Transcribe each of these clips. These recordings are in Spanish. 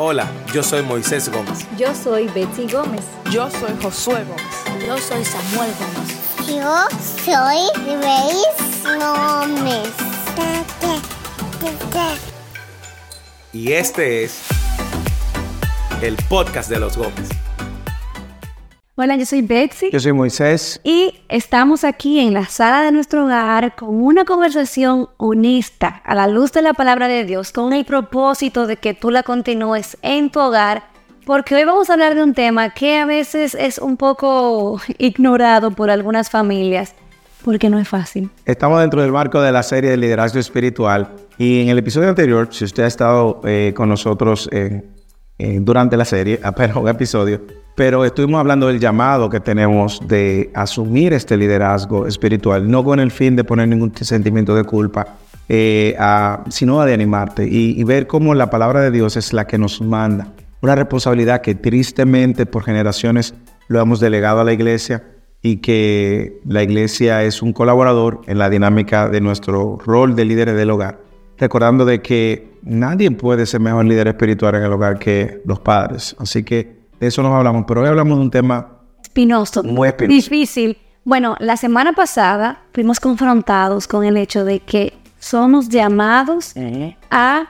Hola, yo soy Moisés Gómez. Yo soy Betsy Gómez. Yo soy Josué Gómez. Yo soy Samuel Gómez. Yo soy Grace Gómez. Y este es el podcast de los Gómez. Hola, yo soy Betsy. Yo soy Moisés. Y estamos aquí en la sala de nuestro hogar con una conversación honesta a la luz de la palabra de Dios, con el propósito de que tú la continúes en tu hogar, porque hoy vamos a hablar de un tema que a veces es un poco ignorado por algunas familias, porque no es fácil. Estamos dentro del marco de la serie de liderazgo espiritual y en el episodio anterior, si usted ha estado eh, con nosotros eh, eh, durante la serie, apenas un episodio, pero estuvimos hablando del llamado que tenemos de asumir este liderazgo espiritual, no con el fin de poner ningún sentimiento de culpa, eh, sino de animarte y, y ver cómo la palabra de Dios es la que nos manda. Una responsabilidad que tristemente por generaciones lo hemos delegado a la iglesia y que la iglesia es un colaborador en la dinámica de nuestro rol de líderes del hogar. Recordando de que nadie puede ser mejor líder espiritual en el hogar que los padres. Así que de eso nos hablamos, pero hoy hablamos de un tema espinoso, muy espinoso. difícil. Bueno, la semana pasada fuimos confrontados con el hecho de que somos llamados a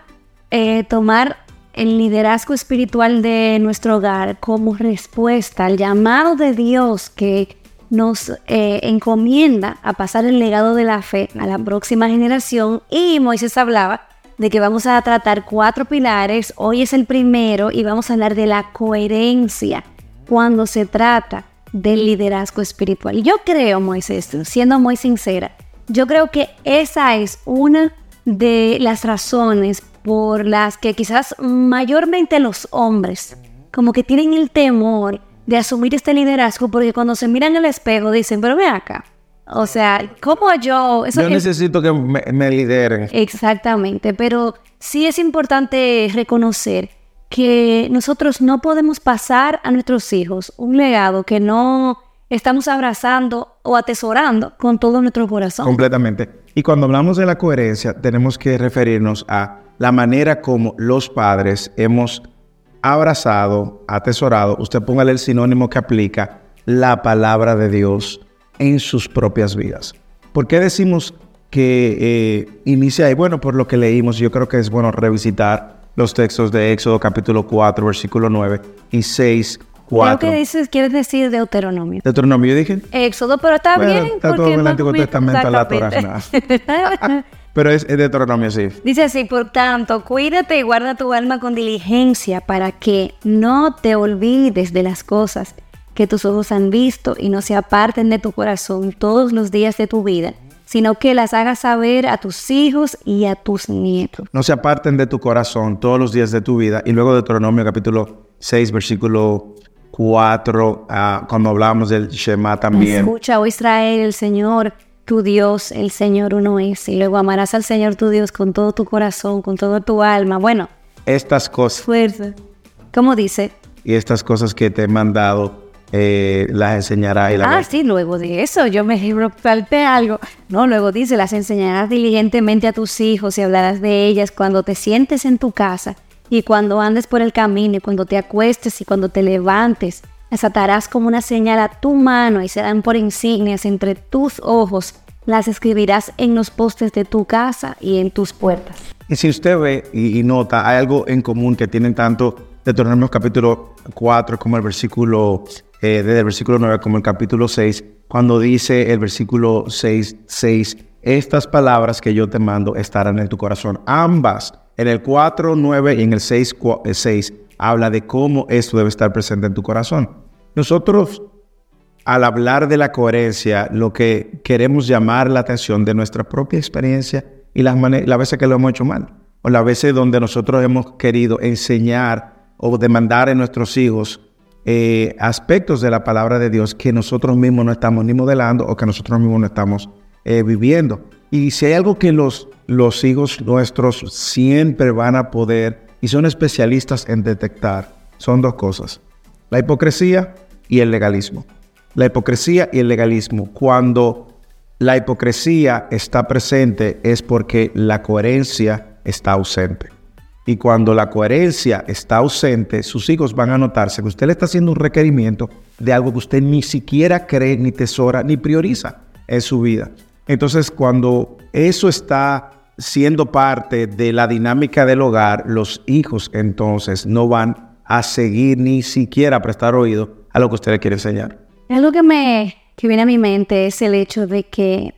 eh, tomar el liderazgo espiritual de nuestro hogar como respuesta al llamado de Dios que nos eh, encomienda a pasar el legado de la fe a la próxima generación y Moisés hablaba de que vamos a tratar cuatro pilares. Hoy es el primero y vamos a hablar de la coherencia cuando se trata del liderazgo espiritual. Yo creo, Moisés, siendo muy sincera, yo creo que esa es una de las razones por las que quizás mayormente los hombres como que tienen el temor de asumir este liderazgo porque cuando se miran el espejo dicen, pero ve acá, o sea, ¿cómo yo? Eso yo necesito que me, me, lideren. Exactamente, pero sí es importante reconocer que nosotros no podemos pasar a nuestros hijos un legado que no estamos abrazando o atesorando con todo nuestro corazón. Completamente. Y cuando hablamos de la coherencia, tenemos que referirnos a la manera como los padres hemos abrazado, atesorado, usted póngale el sinónimo que aplica, la palabra de Dios en sus propias vidas. ¿Por qué decimos que eh, inicia ahí? Bueno, por lo que leímos, yo creo que es bueno revisitar los textos de Éxodo capítulo 4, versículo 9 y 6, 4. Creo que dices, quieres decir Deuteronomio. Deuteronomio, yo dije. Éxodo, pero está bueno, bien. Está todo en el Antiguo Testamento, la Torah. pero es, es Deuteronomio, sí. Dice así, por tanto, cuídate y guarda tu alma con diligencia para que no te olvides de las cosas que tus ojos han visto y no se aparten de tu corazón todos los días de tu vida, sino que las hagas saber a tus hijos y a tus nietos. No se aparten de tu corazón todos los días de tu vida. Y luego Deuteronomio capítulo 6, versículo 4, uh, cuando hablamos del Shema también. Escucha, oh Israel, el Señor, tu Dios, el Señor uno es. Y luego amarás al Señor tu Dios con todo tu corazón, con toda tu alma. Bueno. Estas cosas. Fuerza. ¿Cómo dice? Y estas cosas que te he mandado eh, las enseñará y la Ah, sí, luego de eso yo me falté algo. No, luego dice, las enseñarás diligentemente a tus hijos y hablarás de ellas cuando te sientes en tu casa y cuando andes por el camino y cuando te acuestes y cuando te levantes. Las atarás como una señal a tu mano y serán por insignias entre tus ojos. Las escribirás en los postes de tu casa y en tus puertas. Y si usted ve y, y nota, hay algo en común que tienen tanto Deuteronomio capítulo 4 como el versículo eh, desde el versículo 9 como el capítulo 6, cuando dice el versículo 6, 6, estas palabras que yo te mando estarán en tu corazón. Ambas, en el 4, 9 y en el 6, 6, habla de cómo esto debe estar presente en tu corazón. Nosotros, al hablar de la coherencia, lo que queremos llamar la atención de nuestra propia experiencia y las, las veces que lo hemos hecho mal, o las veces donde nosotros hemos querido enseñar o demandar en nuestros hijos eh, aspectos de la palabra de Dios que nosotros mismos no estamos ni modelando o que nosotros mismos no estamos eh, viviendo. Y si hay algo que los, los hijos nuestros siempre van a poder y son especialistas en detectar, son dos cosas. La hipocresía y el legalismo. La hipocresía y el legalismo. Cuando la hipocresía está presente es porque la coherencia está ausente. Y cuando la coherencia está ausente, sus hijos van a notarse que usted le está haciendo un requerimiento de algo que usted ni siquiera cree, ni tesora, ni prioriza en su vida. Entonces, cuando eso está siendo parte de la dinámica del hogar, los hijos entonces no van a seguir ni siquiera a prestar oído a lo que usted le quiere enseñar. Algo que me que viene a mi mente es el hecho de que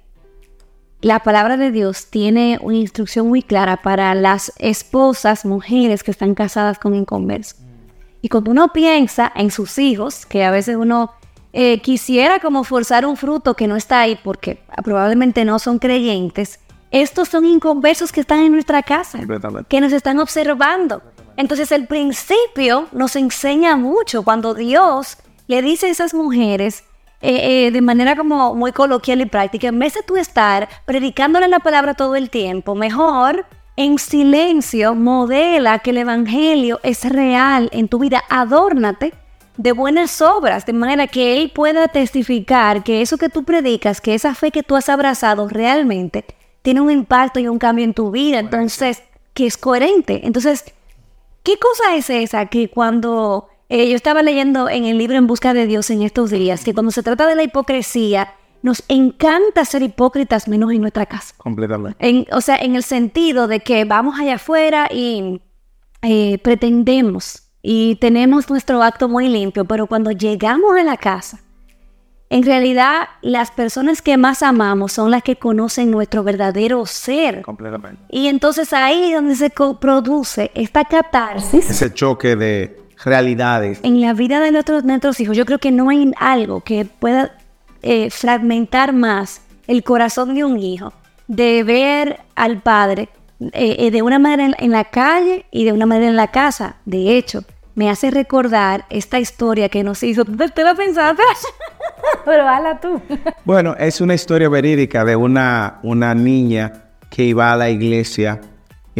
la palabra de Dios tiene una instrucción muy clara para las esposas, mujeres que están casadas con inconversos. Y cuando uno piensa en sus hijos, que a veces uno eh, quisiera como forzar un fruto que no está ahí porque probablemente no son creyentes, estos son inconversos que están en nuestra casa, que nos están observando. Entonces el principio nos enseña mucho cuando Dios le dice a esas mujeres, eh, eh, de manera como muy coloquial y práctica, en vez de tú estar predicándole la palabra todo el tiempo, mejor en silencio modela que el Evangelio es real en tu vida, adórnate de buenas obras, de manera que Él pueda testificar que eso que tú predicas, que esa fe que tú has abrazado realmente tiene un impacto y un cambio en tu vida, entonces, que es coherente. Entonces, ¿qué cosa es esa que cuando eh, yo estaba leyendo en el libro En Busca de Dios en estos días, que cuando se trata de la hipocresía, nos encanta ser hipócritas menos en nuestra casa. Completamente. o sea, en el sentido de que vamos allá afuera y eh, pretendemos y tenemos nuestro acto muy limpio, pero cuando llegamos a la casa, en realidad las personas que más amamos son las que conocen nuestro verdadero ser. Completamente. Y entonces ahí es donde se produce esta catarsis. Ese choque de realidades. En la vida de nuestros, nuestros hijos, yo creo que no hay algo que pueda eh, fragmentar más el corazón de un hijo, de ver al padre eh, eh, de una manera en, la calle y de una manera en la casa. De hecho, me hace recordar esta historia que nos hizo. ¿Te la pensaste? Pero hala tú. Bueno, es una historia verídica de una, una niña que iba a la iglesia.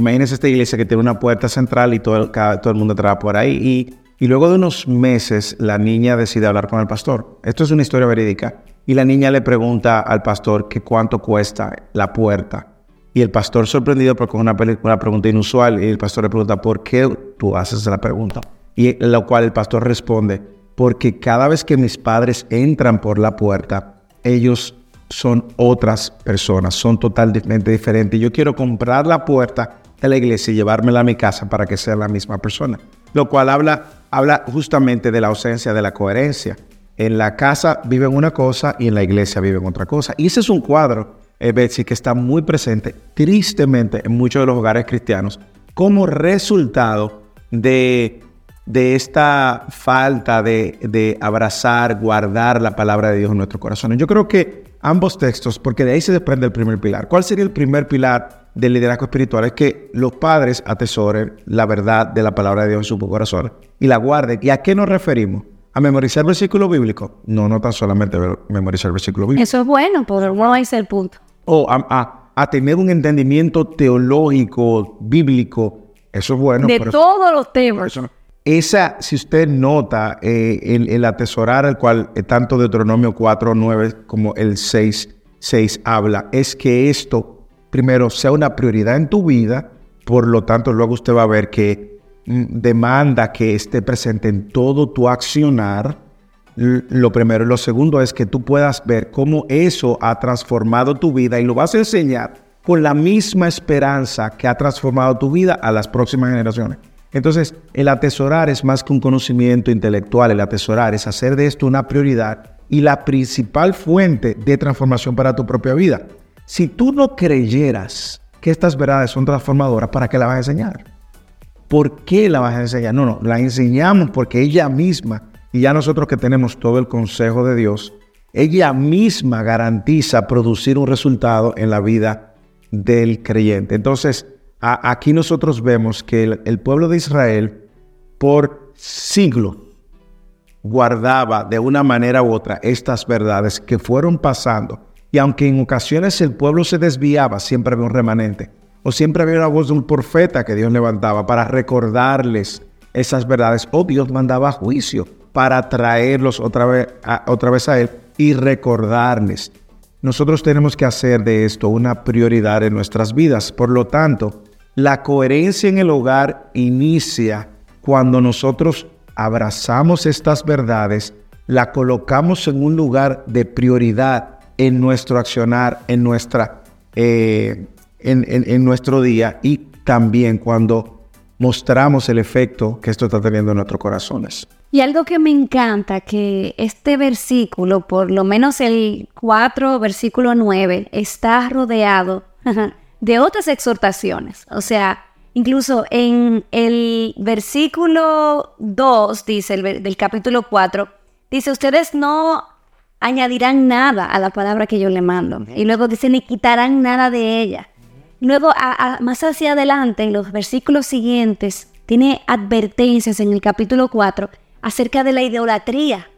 Imagínense esta iglesia que tiene una puerta central y todo, todo el mundo entraba por ahí. Y y luego de unos meses, la niña decide hablar con el pastor. Esto es una historia verídica. Y la niña le pregunta al pastor que cuánto cuesta la puerta. Y el pastor sorprendido porque es una, una pregunta inusual. Y el pastor le pregunta, ¿por qué tú haces la pregunta? Y lo cual el pastor responde, porque cada vez que mis padres entran por la puerta, ellos son otras personas, son totalmente diferentes. Yo quiero comprar la puerta de la iglesia y llevármela a mi casa para que sea la misma persona. Lo cual habla habla justamente de la ausencia de la coherencia. En la casa viven una cosa y en la iglesia viven otra cosa. Y ese es un cuadro, eh, Betsy, que está muy presente, tristemente, en muchos de los hogares cristianos, como resultado de, de esta falta de, de abrazar, guardar la palabra de Dios en nuestro corazón. Yo creo que ambos textos, porque de ahí se desprende el primer pilar. ¿Cuál sería el primer pilar del liderazgo espiritual? Es que los padres atesoren la verdad de la palabra de Dios en su corazón y la guarden. ¿Y a qué nos referimos? ¿A memorizar versículo bíblico? No, no tan solamente memorizar versículo bíblico. Eso es bueno, pero no es el punto. O a, a, tener un entendimiento teológico, bíblico. Eso es bueno. De todos los temas. Esa, si usted nota, eh, el, atesorar al cual eh, tanto Deuteronomio 4, 9 como el 6, 6 habla, es que esto, primero, sea una prioridad en tu vida, por lo tanto, luego usted va a ver que mm, demanda que esté presente en todo tu accionar. Lo primero. y Lo segundo es que tú puedas ver cómo eso ha transformado tu vida y lo vas a enseñar con la misma esperanza que ha transformado tu vida a las próximas generaciones. Entonces, el atesorar es más que un conocimiento intelectual, el atesorar es hacer de esto una prioridad y la principal fuente de transformación para tu propia vida. Si tú no creyeras que estas verdades son transformadoras, ¿para qué la vas a enseñar? ¿Por qué la vas a enseñar? No, no, la enseñamos porque ella misma, y ya nosotros que tenemos todo el consejo de Dios, ella misma garantiza producir un resultado en la vida del creyente. Entonces, aquí nosotros vemos que el, pueblo de Israel por siglos guardaba de una manera u otra estas verdades que fueron pasando. Y aunque en ocasiones el pueblo se desviaba, siempre había un remanente. O siempre había una voz de un profeta que Dios levantaba para recordarles esas verdades. O Dios mandaba juicio para traerlos otra vez, otra vez a Él y recordarles. Nosotros tenemos que hacer de esto una prioridad en nuestras vidas. Por lo tanto, La coherencia en el hogar inicia cuando nosotros abrazamos estas verdades, la colocamos en un lugar de prioridad en nuestro accionar, en, nuestra, eh, en, en- nuestro día y también cuando mostramos el efecto que esto está teniendo en nuestros corazones. Y algo que me encanta, que este versículo, por lo menos el 4, versículo 9, está rodeado de otras exhortaciones. O sea, incluso en el versículo 2, dice el del capítulo 4, dice, ustedes no añadirán nada a la palabra que yo le mando. Y luego dice, ni quitarán nada de ella. Luego, a- a- más hacia adelante, en los versículos siguientes, tiene advertencias en el capítulo 4 acerca de la idolatría.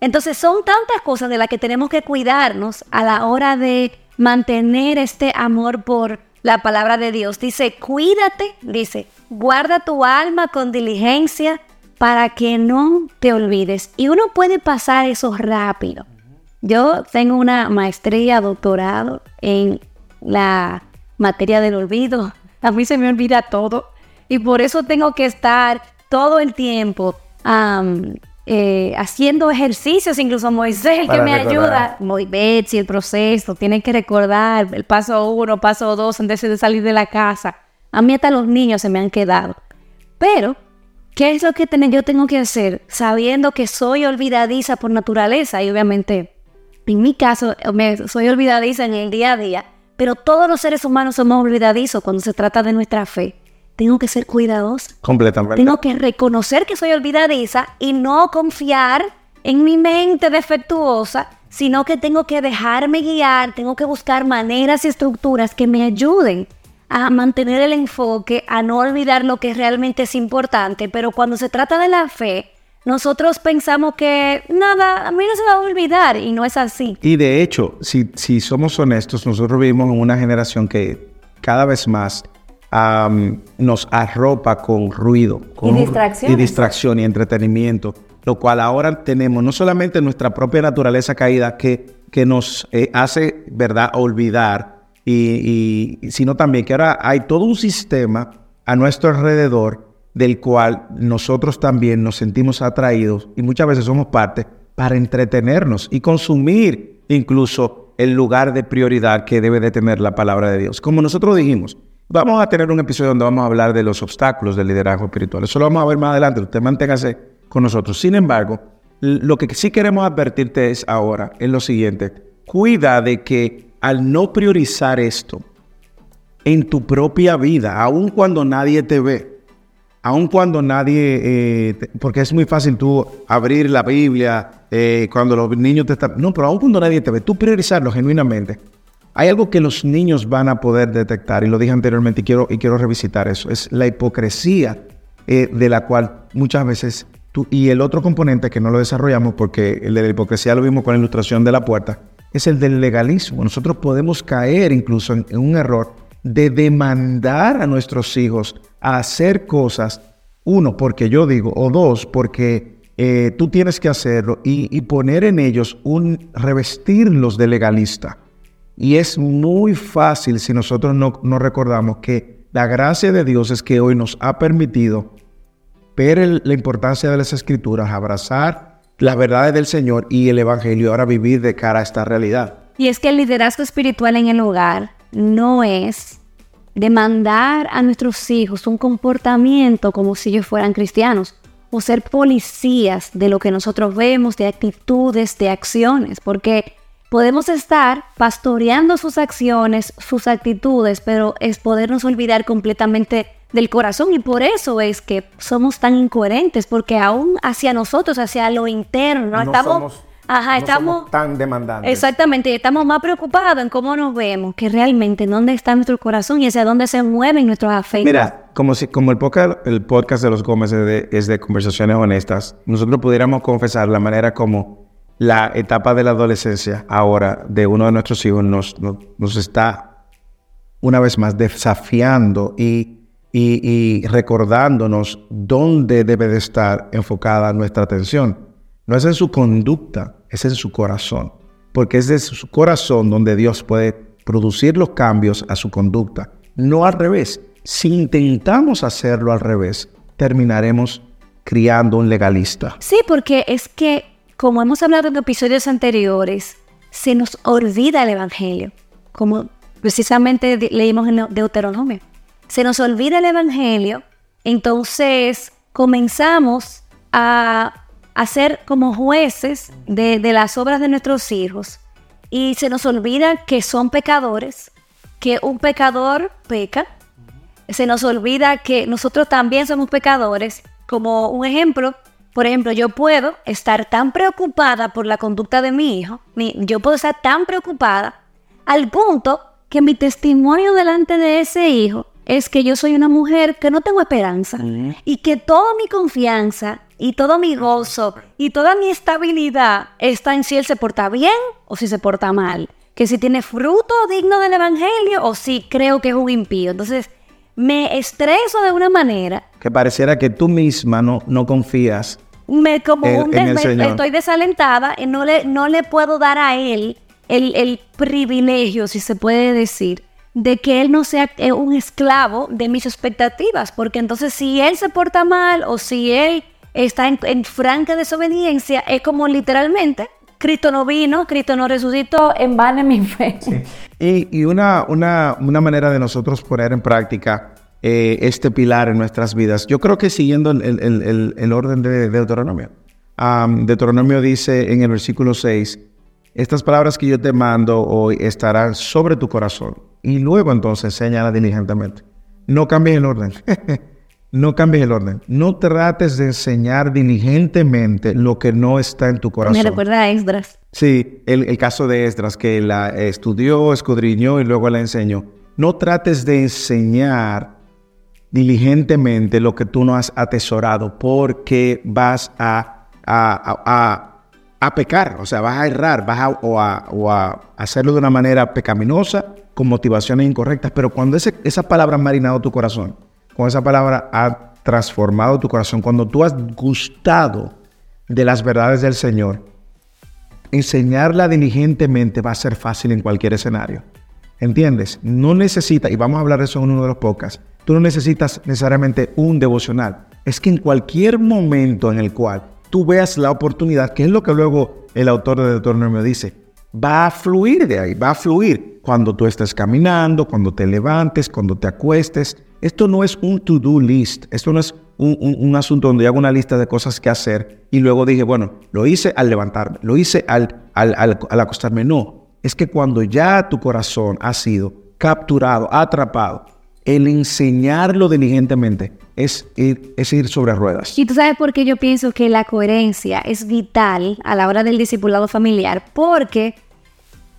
Entonces, son tantas cosas de las que tenemos que cuidarnos a la hora de mantener este amor por la palabra de Dios. Dice, cuídate, dice, guarda tu alma con diligencia para que no te olvides. Y uno puede pasar eso rápido. Yo tengo una maestría, doctorado en la materia del olvido. A mí se me olvida todo. Y por eso tengo que estar todo el tiempo eh, haciendo ejercicios, incluso Moisés, que Para me recordar. ayuda. Muy Betsy, el proceso, tienen que recordar el paso uno, paso dos antes de salir de la casa. A mí hasta los niños se me han quedado. Pero, ¿qué es lo que yo tengo que hacer? Sabiendo que soy olvidadiza por naturaleza y obviamente, en mi caso, me, soy olvidadiza en el día a día, pero todos los seres humanos somos olvidadizos cuando se trata de nuestra fe. Tengo que ser cuidadosa. Completamente. Tengo que reconocer que soy olvidadiza y no confiar en mi mente defectuosa, sino que tengo que dejarme guiar, tengo que buscar maneras y estructuras que me ayuden a mantener el enfoque, a no olvidar lo que realmente es importante, pero cuando se trata de la fe, nosotros pensamos que nada, a mí no se va a olvidar y no es así. Y de hecho, si, si somos honestos, nosotros vivimos en una generación que cada vez más am, nos arropa con ruido. Con, distracciones. Y distracción y entretenimiento. Lo cual ahora tenemos no solamente nuestra propia naturaleza caída que, que nos eh, hace, ¿verdad?, olvidar, y, y- sino también que ahora hay todo un sistema a nuestro alrededor del cual nosotros también nos sentimos atraídos y muchas veces somos parte para entretenernos y consumir incluso el lugar de prioridad que debe de tener la palabra de Dios. Como nosotros dijimos, vamos a tener un episodio donde vamos a hablar de los obstáculos del liderazgo espiritual. Eso lo vamos a ver más adelante. Usted manténgase con nosotros. Sin embargo, lo que sí queremos advertirte es ahora, es lo siguiente. Cuida de que al no priorizar esto en tu propia vida, aun cuando nadie te ve, aun cuando nadie, eh, porque es muy fácil tú abrir la Biblia eh, cuando los niños te están, no, pero aun cuando nadie te ve, tú priorizarlo genuinamente. Hay algo que los niños van a poder detectar, y lo dije anteriormente y quiero, y quiero revisitar eso, es la hipocresía eh, de la cual muchas veces tú, y el otro componente que no lo desarrollamos porque el de la hipocresía lo vimos con la ilustración de la puerta, es el del legalismo. Nosotros podemos caer incluso en un error de demandar a nuestros hijos hacer cosas, uno, porque yo digo, o dos, porque eh, tú tienes que hacerlo y, y poner en ellos un, revestirlos de legalista. Y es muy fácil si nosotros no, no recordamos que la gracia de Dios es que hoy nos ha permitido ver la importancia de las escrituras, abrazar las verdades del Señor y el Evangelio, ahora vivir de cara a esta realidad. Y es que el liderazgo espiritual en el hogar no es demandar a nuestros hijos un comportamiento como si ellos fueran cristianos o ser policías de lo que nosotros vemos, de actitudes, de acciones, porque podemos estar pastoreando sus acciones, sus actitudes, pero es podernos olvidar completamente del corazón y por eso es que somos tan incoherentes, porque aún hacia nosotros, hacia lo interno, No estamos... somos- Ajá, no estamos... somos tan demandantes. Exactamente, estamos más preocupados en cómo nos vemos que realmente en dónde está nuestro corazón y hacia dónde se mueven nuestros afectos. Mira, como si como el podcast, el podcast de los Gómez es de, es de conversaciones honestas, nosotros pudiéramos confesar la manera como la etapa de la adolescencia ahora de uno de nuestros hijos nos, nos, nos está una vez más desafiando y, y- y recordándonos dónde debe de estar enfocada nuestra atención. No es en su conducta, es en su corazón. Porque es desde su corazón donde Dios puede producir los cambios a su conducta. No al revés. si intentamos hacerlo al revés, terminaremos criando un legalista. Sí, porque es que, como hemos hablado en episodios anteriores, se nos olvida el Evangelio, como precisamente de- leímos en Deuteronomio. Se nos olvida el Evangelio, entonces comenzamos a, a como jueces de, de las obras de nuestros hijos y se nos olvida que son pecadores, que un pecador peca, se nos olvida que nosotros también somos pecadores. Como un ejemplo, por ejemplo, yo puedo estar tan preocupada por la conducta de mi hijo, mi- yo puedo estar tan preocupada al punto que mi testimonio delante de ese hijo es que yo soy una mujer que no tengo esperanza y que toda mi confianza y todo mi gozo y toda mi estabilidad está en si él se porta bien o si se porta mal, que si tiene fruto digno del evangelio o si creo que es un impío. Entonces, me estreso de una manera Que pareciera que tú misma no, no confías. me como En- un en el estoy desalentada y no le, no le puedo dar a él el, el privilegio, si se puede decir, de que él no sea eh, un esclavo de mis expectativas, porque entonces si él se porta mal o si él está en, franca desobediencia, es como literalmente, Cristo no vino, Cristo no resucitó, en vano mi fe. Y, y una, una, manera de nosotros poner en práctica eh, este pilar en nuestras vidas, yo creo que siguiendo el, el- el- el- orden de, Deuteronomio. Am, Deuteronomio dice en el versículo 6, estas palabras que yo te mando hoy estarán sobre tu corazón. Y luego entonces señala diligentemente. No cambies el orden. no cambies el orden. No trates de enseñar diligentemente lo que no está en tu corazón. Me recuerda a Esdras. Sí, el, el caso de Esdras, que la estudió, escudriñó y luego la enseñó. No trates de enseñar diligentemente lo que tú no has atesorado, porque vas a, a, a- a- pecar, o sea, vas a errar, vas a, o, a, o a hacerlo de una manera pecaminosa, con motivaciones incorrectas. Pero cuando ese- esa palabra ha marinado tu corazón, cuando esa palabra ha transformado tu corazón, cuando tú has gustado de las verdades del Señor, enseñarla diligentemente va a ser fácil en cualquier escenario. ¿Entiendes? No necesitas, y vamos a hablar de eso en uno de los podcasts, tú no necesitas necesariamente un devocional. Es que en cualquier momento en el cual tú veas la oportunidad, que es lo que luego el autor de Deuteronomio dice, va a fluir de ahí, va a fluir cuando tú estés caminando, cuando te levantes, cuando te acuestes. Esto no es un to-do list, esto no es un, un- un asunto donde yo hago una lista de cosas que hacer y luego dije, bueno, lo hice al levantarme, lo hice al, al, al- al acostarme. No, es que cuando ya tu corazón ha sido capturado, atrapado, el enseñarlo diligentemente es ir, es ir sobre ruedas. Y tú sabes por qué yo pienso que la coherencia es vital a la hora del discipulado familiar, porque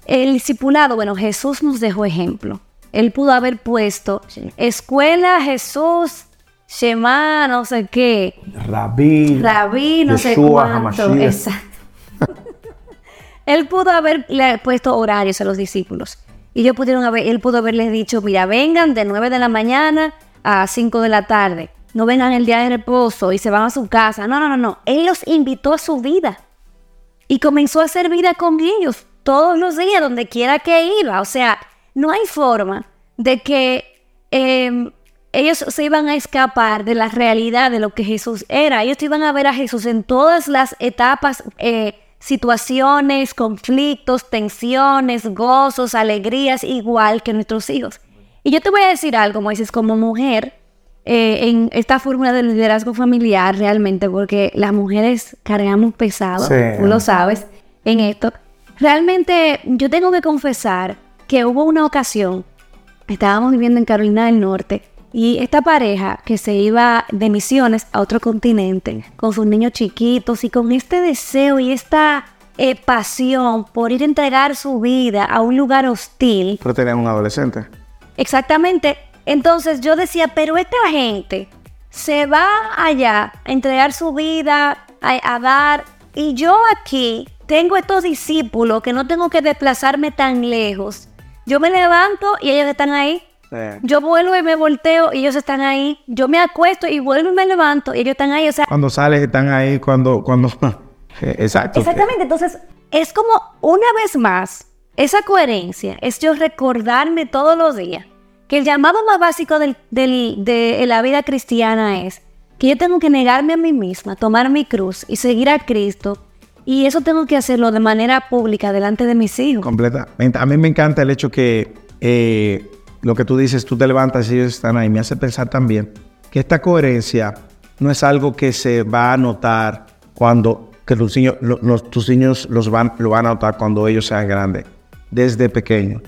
el discipulado, bueno, Jesús nos dejó ejemplo. Él pudo haber puesto escuela Jesús, Shema, no sé qué, Rabí, Rabí, no sé cuánto. Exacto. él pudo haberle puesto horarios a los discípulos. Y ellos pudieron haber, él pudo haberles dicho, mira, vengan de 9 de la mañana a 5 de la tarde. No vengan el día de reposo y se van a su casa. No, no, no, no. Él los invitó a su vida. Y comenzó a hacer vida con ellos todos los días, donde quiera que iba. O sea, no hay forma de que eh, ellos se iban a escapar de la realidad de lo que Jesús era. Ellos iban a ver a Jesús en todas las etapas, eh, situaciones, conflictos, tensiones, gozos, alegrías, igual que nuestros hijos. Y yo te voy a decir algo, Moisés, como mujer, eh, en esta fórmula del liderazgo familiar realmente, porque las mujeres cargamos pesado, Sí. tú lo sabes, en esto. Realmente yo tengo que confesar que hubo una ocasión, estábamos viviendo en Carolina del Norte, y esta pareja que se iba de misiones a otro continente con sus niños chiquitos y con este deseo y esta eh, pasión por ir a entregar su vida a un lugar hostil, Pero tenían un adolescente. Exactamente. Entonces yo decía, pero esta gente se va allá a entregar su vida, a, a dar, y yo aquí tengo estos discípulos que no tengo que desplazarme tan lejos. Yo me levanto y ellos están ahí. Yo vuelvo y me volteo y ellos están ahí. Yo me acuesto y vuelvo y me levanto y ellos están ahí. O sea, Cuando sales están ahí, cuando... cuando Exacto. Exactamente, entonces es como una vez más, esa coherencia es yo recordarme todos los días que el llamado más básico del- del- de la vida cristiana es que yo tengo que negarme a mí misma, tomar mi cruz y seguir a Cristo. Y eso tengo que hacerlo de manera pública delante de mis hijos. Completamente. A mí me encanta el hecho que eh, lo que tú dices, tú te levantas y ellos están ahí. Me hace pensar también que esta coherencia no es algo que se va a notar cuando que tus niños, lo- los- tus niños los van, lo van a notar cuando ellos sean grandes. Desde pequeños,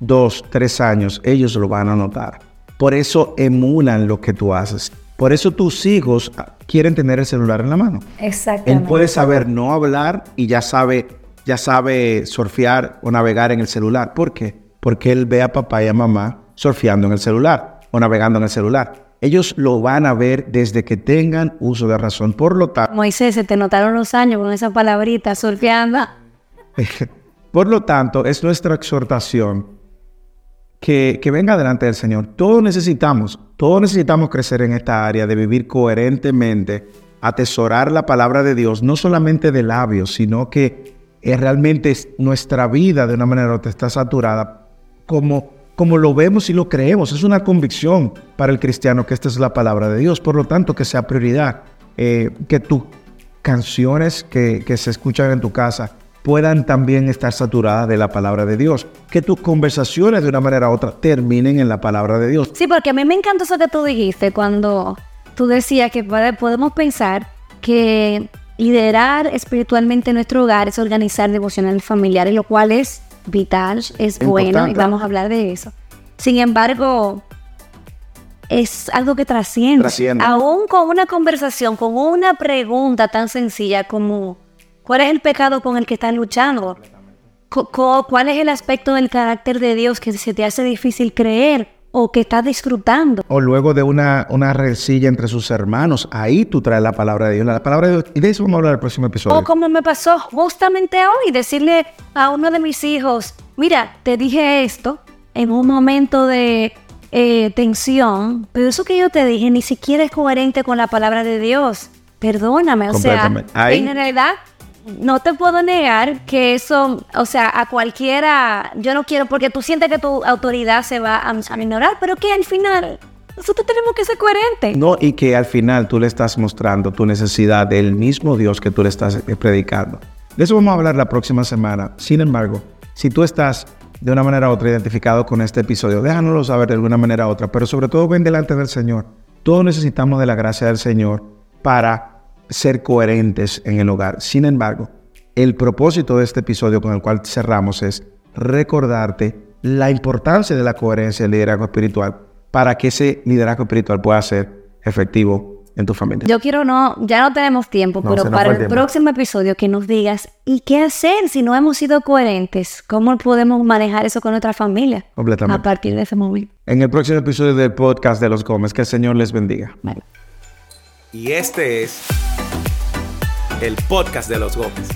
dos, tres años, ellos lo van a notar. Por eso emulan lo que tú haces. Por eso tus hijos quieren tener el celular en la mano. Él Exactamente. puede saber no hablar y ya sabe, ya sabe surfear o navegar en el celular. ¿Por qué? Porque él ve a papá y a mamá surfeando en el celular o navegando en el celular. Ellos lo van a ver desde que tengan uso de razón. Por lo tanto, Moisés, se te notaron los años con esa palabrita, surfeando. por lo tanto, es nuestra exhortación que, que venga delante del Señor. Todos necesitamos, todos necesitamos crecer en esta área de vivir coherentemente, atesorar la palabra de Dios, no solamente de labios, sino que realmente es- nuestra vida de una manera otra está saturada como, como lo vemos y lo creemos. Es una convicción para el cristiano que esta es la palabra de Dios. Por lo tanto, que sea prioridad. eh, que tus canciones que, que se escuchan en tu casa puedan también estar saturadas de la palabra de Dios. Que tus conversaciones de una manera u otra terminen en la palabra de Dios. Sí, porque a mí me encantó eso que tú dijiste cuando tú decías que pode- podemos pensar que liderar espiritualmente nuestro hogar es organizar devocionales familiares, lo cual es vital, es bueno y vamos a hablar de eso. Sin embargo, es algo que trasciende. Trasciende. Aún con una conversación, con una pregunta tan sencilla como ¿cuál es el pecado con el que estás luchando? ¿Cuál es el aspecto del carácter de Dios que se te hace difícil creer o que estás disfrutando? O luego de una, una rencilla entre sus hermanos, ahí tú traes la palabra de Dios. La palabra de Dios. Y de eso vamos a hablar en el próximo episodio. O como me pasó justamente hoy, decirle a uno de mis hijos, mira, te dije esto en un momento de eh, tensión, pero eso que yo te dije ni siquiera es coherente con la palabra de Dios. Perdóname, o sea, en realidad no te puedo negar que eso, o sea, a cualquiera, yo no quiero, porque tú sientes que tu autoridad se va a, a minorar, pero que al final nosotros tenemos que ser coherentes. No, y que al final tú le estás mostrando tu necesidad del mismo Dios que tú le estás eh, predicando. De eso vamos a hablar la próxima semana. Sin embargo, si tú estás de una manera u otra identificado con este episodio, déjanoslo saber de alguna manera u otra, pero sobre todo ven delante del Señor. Todos necesitamos de la gracia del Señor para ser coherentes en el hogar. Sin embargo, el propósito de este episodio con el cual cerramos es recordarte la importancia de la coherencia del liderazgo espiritual para que ese liderazgo espiritual pueda ser efectivo en tu familia. Yo quiero no, ya no tenemos tiempo, No, pero para el, el tiempo. próximo episodio que nos digas, ¿y qué hacer si no hemos sido coherentes? ¿Cómo podemos manejar eso con nuestra familia? Completamente. A partir de ese momento. En el próximo episodio del podcast de los Gómez, que el Señor les bendiga. Vale. Y este es el podcast de los Gómez.